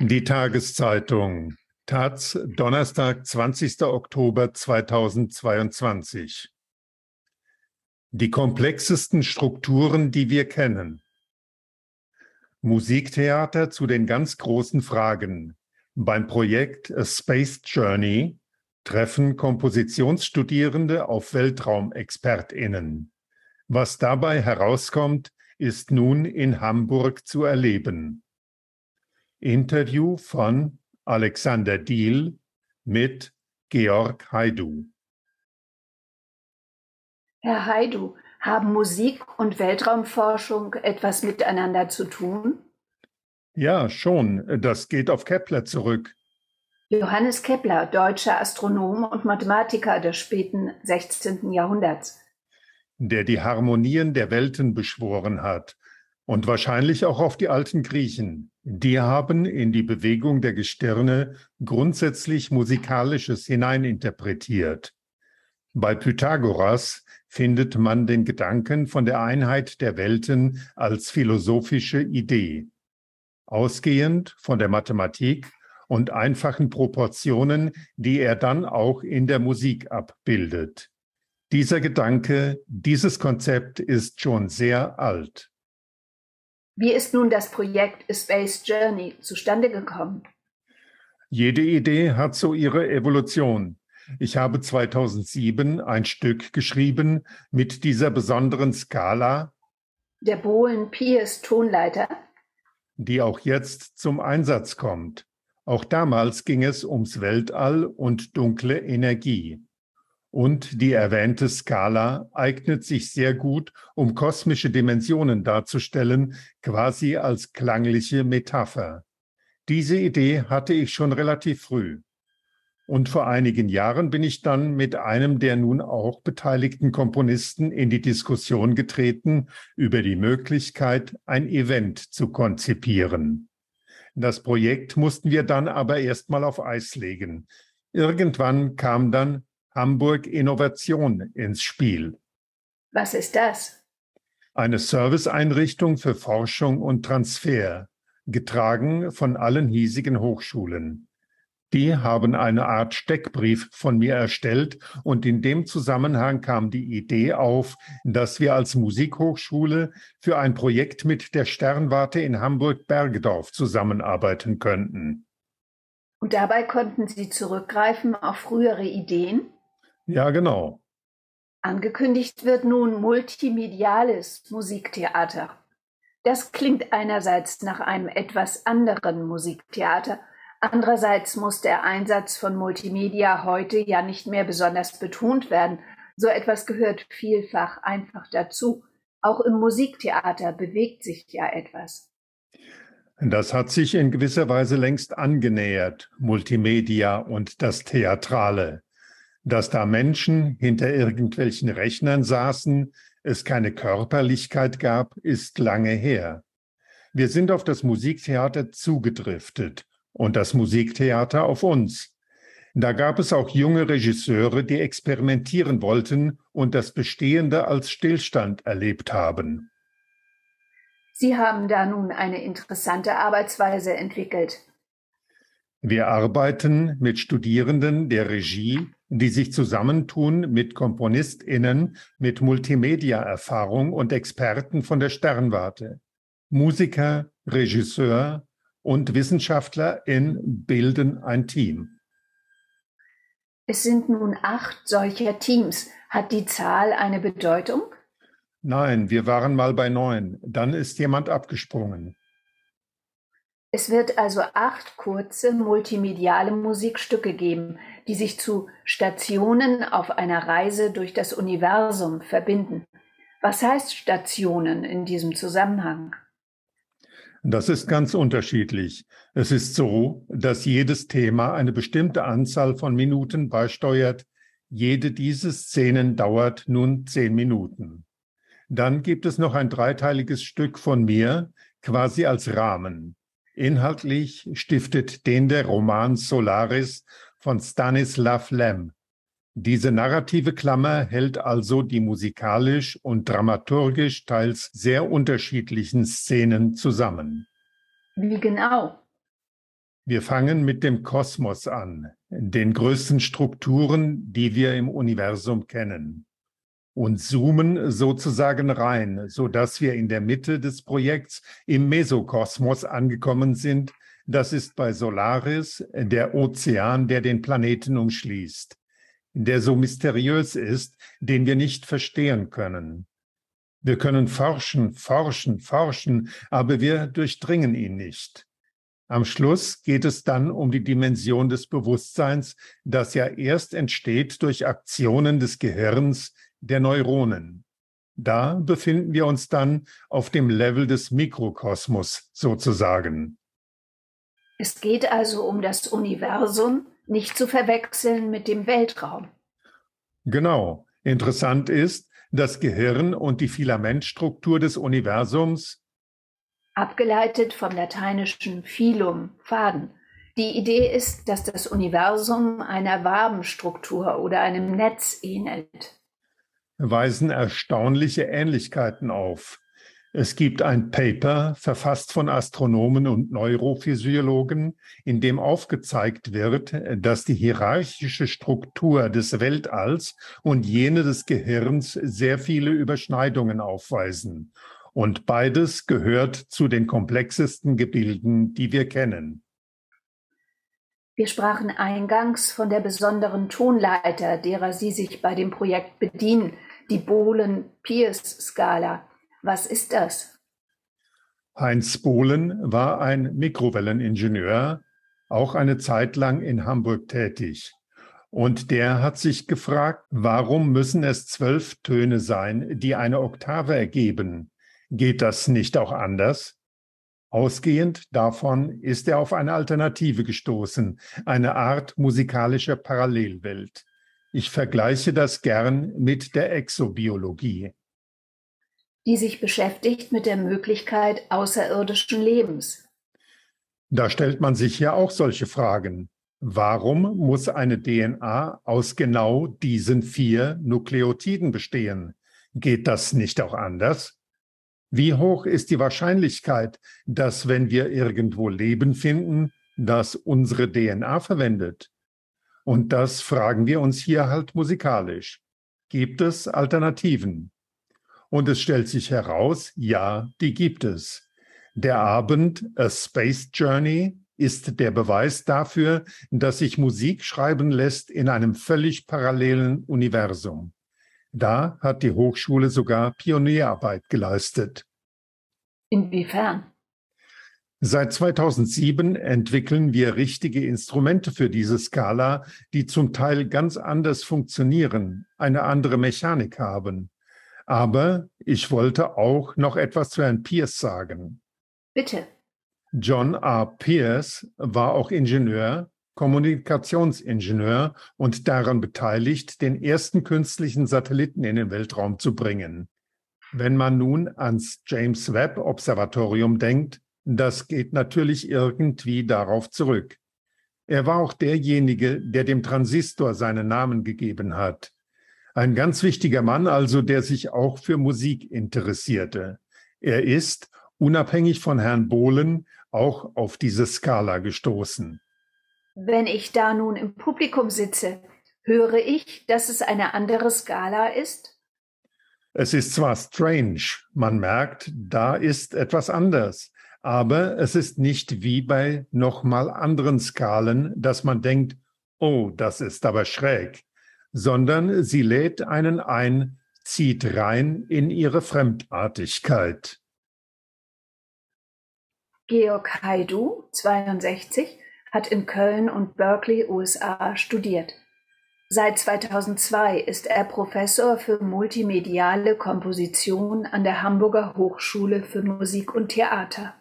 Die Tageszeitung Taz, Donnerstag, 20. Oktober 2022. Die komplexesten Strukturen, die wir kennen. Musiktheater zu den ganz großen Fragen. Beim Projekt A Space Journey treffen Kompositionsstudierende auf Weltraumexpertinnen. Was dabei herauskommt, ist nun in Hamburg zu erleben. Interview von Alexander Diel mit Georg Haidu. Herr Haidu, haben Musik und Weltraumforschung etwas miteinander zu tun? Ja, schon. Das geht auf Kepler zurück. Johannes Kepler, deutscher Astronom und Mathematiker des späten 16. Jahrhunderts. Der die Harmonien der Welten beschworen hat und wahrscheinlich auch auf die alten Griechen. Die haben in die Bewegung der Gestirne grundsätzlich Musikalisches hineininterpretiert. Bei Pythagoras findet man den Gedanken von der Einheit der Welten als philosophische Idee. Ausgehend von der Mathematik und einfachen Proportionen, die er dann auch in der Musik abbildet. Dieser Gedanke, dieses Konzept ist schon sehr alt. Wie ist nun das Projekt A Space Journey zustande gekommen? Jede Idee hat so ihre Evolution. Ich habe 2007 ein Stück geschrieben mit dieser besonderen Skala. Der Bohlen-Pierce Tonleiter. Die auch jetzt zum Einsatz kommt. Auch damals ging es ums Weltall und dunkle Energie. Und die erwähnte Skala eignet sich sehr gut, um kosmische Dimensionen darzustellen, quasi als klangliche Metapher. Diese Idee hatte ich schon relativ früh. Und vor einigen Jahren bin ich dann mit einem der nun auch beteiligten Komponisten in die Diskussion getreten über die Möglichkeit, ein Event zu konzipieren. Das Projekt mussten wir dann aber erstmal auf Eis legen. Irgendwann kam dann Hamburg Innovation ins Spiel. Was ist das? Eine Serviceeinrichtung für Forschung und Transfer, getragen von allen hiesigen Hochschulen. Die haben eine Art Steckbrief von mir erstellt und in dem Zusammenhang kam die Idee auf, dass wir als Musikhochschule für ein Projekt mit der Sternwarte in Hamburg-Bergedorf zusammenarbeiten könnten. Und dabei konnten Sie zurückgreifen auf frühere Ideen? Ja, genau. Angekündigt wird nun multimediales Musiktheater. Das klingt einerseits nach einem etwas anderen Musiktheater, andererseits muss der Einsatz von Multimedia heute ja nicht mehr besonders betont werden. So etwas gehört vielfach einfach dazu. Auch im Musiktheater bewegt sich ja etwas. Das hat sich in gewisser Weise längst angenähert, Multimedia und das Theatrale. Dass da Menschen hinter irgendwelchen Rechnern saßen, es keine Körperlichkeit gab, ist lange her. Wir sind auf das Musiktheater zugedriftet und das Musiktheater auf uns. Da gab es auch junge Regisseure, die experimentieren wollten und das Bestehende als Stillstand erlebt haben. Sie haben da nun eine interessante Arbeitsweise entwickelt. Wir arbeiten mit Studierenden der Regie, die sich zusammentun mit KomponistInnen mit Multimedia-Erfahrung und Experten von der Sternwarte. Musiker, Regisseur und WissenschaftlerIn bilden ein Team. Es sind nun acht solcher Teams. Hat die Zahl eine Bedeutung? Nein, wir waren mal bei neun. Dann ist jemand abgesprungen. Es wird also acht kurze multimediale Musikstücke geben, die sich zu Stationen auf einer Reise durch das Universum verbinden. Was heißt Stationen in diesem Zusammenhang? Das ist ganz unterschiedlich. Es ist so, dass jedes Thema eine bestimmte Anzahl von Minuten beisteuert. Jede dieser Szenen dauert nun zehn Minuten. Dann gibt es noch ein dreiteiliges Stück von mir, quasi als Rahmen. Inhaltlich stiftet den der Roman Solaris von Stanislav Lem. Diese narrative Klammer hält also die musikalisch und dramaturgisch teils sehr unterschiedlichen Szenen zusammen. Wie genau? Wir fangen mit dem Kosmos an, den größten Strukturen, die wir im Universum kennen, und zoomen sozusagen rein, so dass wir in der Mitte des Projekts im Mesokosmos angekommen sind. Das ist bei Solaris der Ozean, der den Planeten umschließt, der so mysteriös ist, den wir nicht verstehen können. Wir können forschen, forschen, forschen, aber wir durchdringen ihn nicht. Am Schluss geht es dann um die Dimension des Bewusstseins, das ja erst entsteht durch Aktionen des Gehirns, der Neuronen. Da befinden wir uns dann auf dem Level des Mikrokosmos sozusagen. Es geht also um das Universum, nicht zu verwechseln mit dem Weltraum. Genau. Interessant ist, das Gehirn und die Filamentstruktur des Universums abgeleitet vom lateinischen Filum, Faden. Die Idee ist, dass das Universum einer Wabenstruktur oder einem Netz ähnelt. Weisen erstaunliche Ähnlichkeiten auf. Es gibt ein Paper, verfasst von Astronomen und Neurophysiologen, in dem aufgezeigt wird, dass die hierarchische Struktur des Weltalls und jene des Gehirns sehr viele Überschneidungen aufweisen und beides gehört zu den komplexesten Gebilden, die wir kennen. Wir sprachen eingangs von der besonderen Tonleiter, derer Sie sich bei dem Projekt bedienen, die Bohlen-Pierce-Skala. Was ist das? Heinz Bohlen war ein Mikrowelleningenieur, auch eine Zeit lang in Hamburg tätig. Und der hat sich gefragt, warum müssen es zwölf Töne sein, die eine Oktave ergeben? Geht das nicht auch anders? Ausgehend davon ist er auf eine Alternative gestoßen, eine Art musikalischer Parallelwelt. Ich vergleiche das gern mit der Exobiologie. Die sich beschäftigt mit der Möglichkeit außerirdischen Lebens. Da stellt man sich ja auch solche Fragen. Warum muss eine DNA aus genau diesen vier Nukleotiden bestehen? Geht das nicht auch anders? Wie hoch ist die Wahrscheinlichkeit, dass wenn wir irgendwo Leben finden, das unsere DNA verwendet? Und das fragen wir uns hier halt musikalisch. Gibt es Alternativen? Und es stellt sich heraus, ja, die gibt es. Der Abend A Space Journey ist der Beweis dafür, dass sich Musik schreiben lässt in einem völlig parallelen Universum. Da hat die Hochschule sogar Pionierarbeit geleistet. Inwiefern? Seit 2007 entwickeln wir richtige Instrumente für diese Skala, die zum Teil ganz anders funktionieren, eine andere Mechanik haben. Aber ich wollte auch noch etwas zu Herrn Pierce sagen. Bitte. John R. Pierce war auch Ingenieur Kommunikationsingenieur und daran beteiligt, den ersten künstlichen Satelliten in den Weltraum zu bringen. Wenn man nun ans James Webb Observatorium denkt, das geht natürlich irgendwie darauf zurück. Er war auch derjenige, der dem Transistor seinen Namen gegeben hat. Ein ganz wichtiger Mann also, der sich auch für Musik interessierte. Er ist, unabhängig von Herrn Bohlen, auch auf diese Skala gestoßen. Wenn ich da nun im Publikum sitze, höre ich, dass es eine andere Skala ist? Es ist zwar strange, man merkt, da ist etwas anders, aber es ist nicht wie bei nochmal anderen Skalen, dass man denkt, oh, das ist aber schräg, sondern sie lädt einen ein, zieht rein in ihre Fremdartigkeit. Georg Haidu, 62, hat in Köln und Berkeley, USA studiert. Seit 2002 ist er Professor für multimediale Komposition an der Hamburger Hochschule für Musik und Theater.